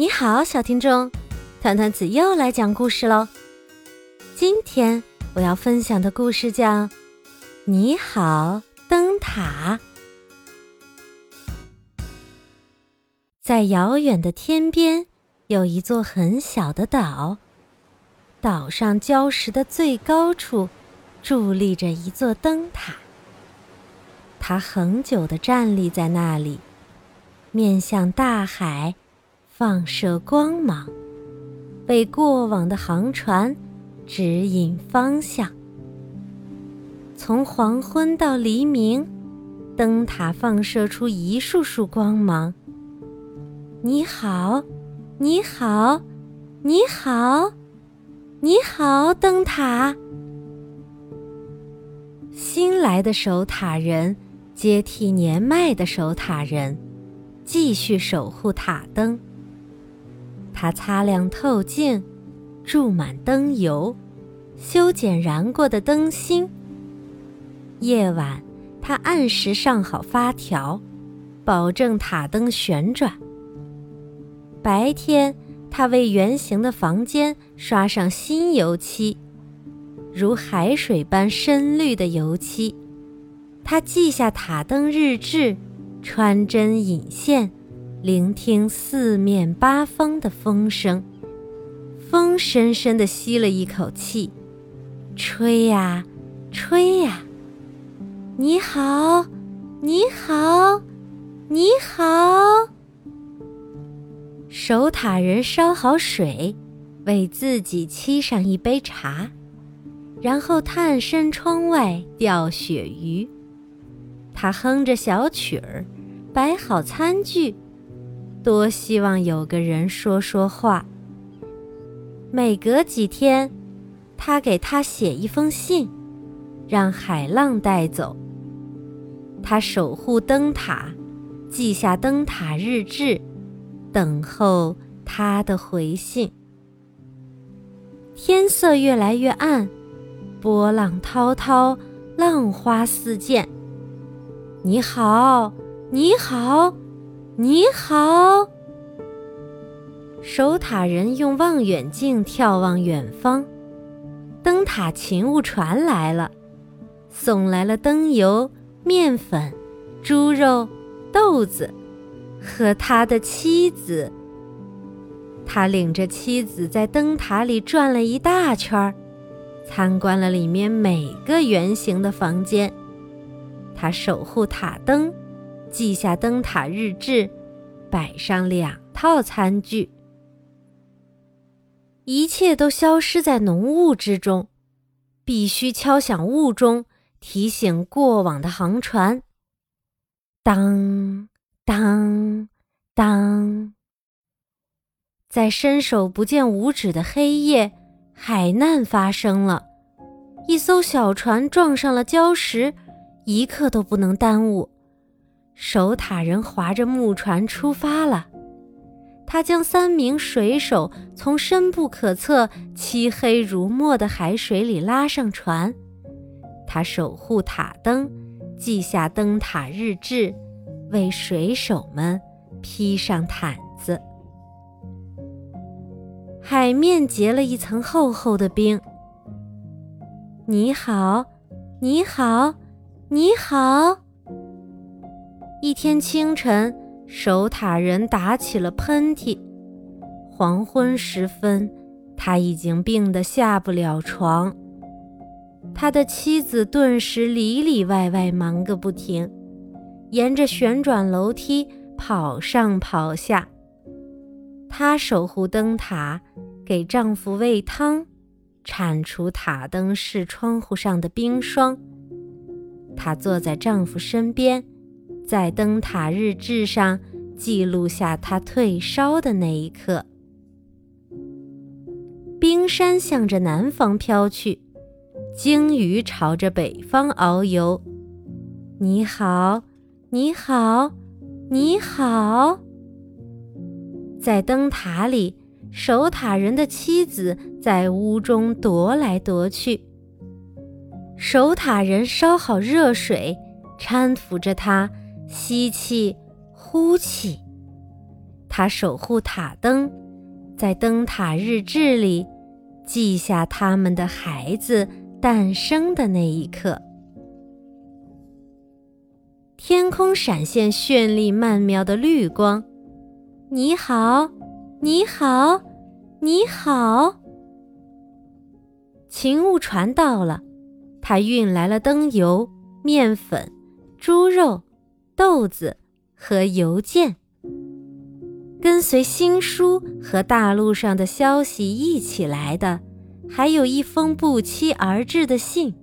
你好，小听众，团团子又来讲故事喽。今天我要分享的故事叫《你好，灯塔》。在遥远的天边，有一座很小的岛，岛上礁石的最高处，伫立着一座灯塔。它恒久地站立在那里，面向大海。放射光芒，为过往的航船指引方向。从黄昏到黎明，灯塔放射出一束束光芒。你好，你好，你好，你好，灯塔。新来的守塔人接替年迈的守塔人，继续守护塔灯。他擦亮透镜，注满灯油，修剪燃过的灯芯。夜晚，他按时上好发条，保证塔灯旋转。白天，他为圆形的房间刷上新油漆，如海水般深绿的油漆。他记下塔灯日志，穿针引线。聆听四面八方的风声，风深深地吸了一口气，吹呀，吹呀。你好，你好，你好。守塔人烧好水，为自己沏上一杯茶，然后探身窗外钓鳕鱼。他哼着小曲儿，摆好餐具。多希望有个人说说话。每隔几天，他给他写一封信，让海浪带走。他守护灯塔，记下灯塔日志，等候他的回信。天色越来越暗，波浪滔滔，浪花四溅。你好，你好。你好，守塔人用望远镜眺望远方，灯塔勤务船来了，送来了灯油、面粉、猪肉、豆子和他的妻子。他领着妻子在灯塔里转了一大圈儿，参观了里面每个圆形的房间。他守护塔灯。记下灯塔日志，摆上两套餐具，一切都消失在浓雾之中。必须敲响雾钟，提醒过往的航船。当当当，在伸手不见五指的黑夜，海难发生了，一艘小船撞上了礁石，一刻都不能耽误。守塔人划着木船出发了，他将三名水手从深不可测、漆黑如墨的海水里拉上船。他守护塔灯，记下灯塔日志，为水手们披上毯子。海面结了一层厚厚的冰。你好，你好，你好。一天清晨，守塔人打起了喷嚏。黄昏时分，他已经病得下不了床。他的妻子顿时里里外外忙个不停，沿着旋转楼梯跑上跑下。她守护灯塔，给丈夫喂汤，铲除塔灯室窗户上的冰霜。她坐在丈夫身边。在灯塔日志上记录下他退烧的那一刻。冰山向着南方飘去，鲸鱼朝着北方遨游。你好，你好，你好。在灯塔里，守塔人的妻子在屋中踱来踱去。守塔人烧好热水，搀扶着她。吸气，呼气，他守护塔灯，在灯塔日志里记下他们的孩子诞生的那一刻。天空闪现绚丽曼妙的绿光。你好，你好，你好。勤务船到了，他运来了灯油、面粉、猪肉、豆子和邮件。跟随新书和大陆上的消息一起来的，还有一封不期而至的信。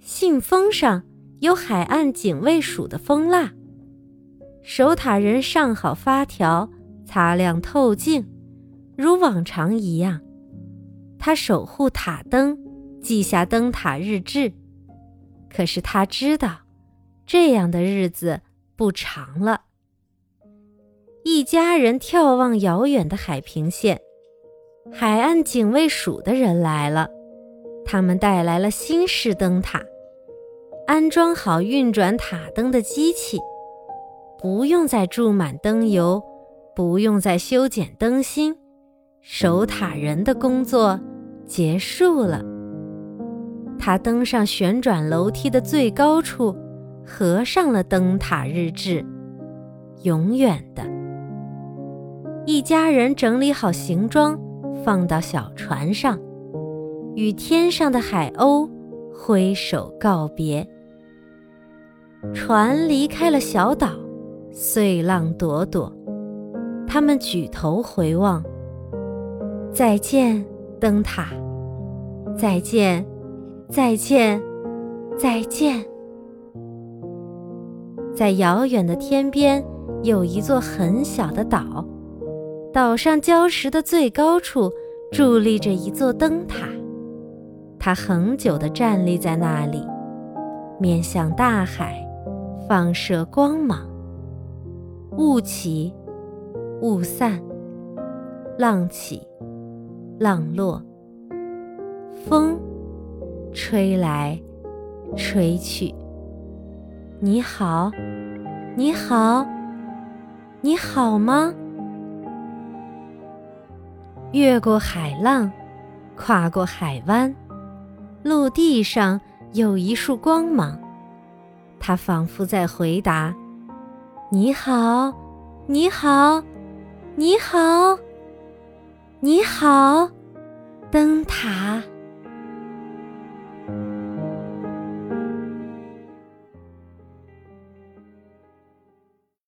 信封上有海岸警卫署的封蜡。守塔人上好发条，擦亮透镜，如往常一样。他守护塔灯，记下灯塔日志。可是他知道，这样的日子不长了。一家人眺望遥远的海平线，海岸警卫署的人来了。他们带来了新式灯塔，安装好运转塔灯的机器，不用再注满灯油，不用再修剪灯芯，守塔人的工作结束了。他登上旋转楼梯的最高处，合上了灯塔日志，永远的。一家人整理好行装，放到小船上，与天上的海鸥挥手告别。船离开了小岛，碎浪朵朵。他们举头回望，再见，灯塔！再见，再见，再见！在遥远的天边，有一座很小的岛。岛上礁石的最高处伫立着一座灯塔，它恒久地站立在那里，面向大海，放射光芒。雾起，雾散，浪起，浪落，风吹来，吹去。你好，你好，你好吗？越过海浪，跨过海湾，陆地上有一束光芒，它仿佛在回答：“你好，你好，你好，你好，灯塔。”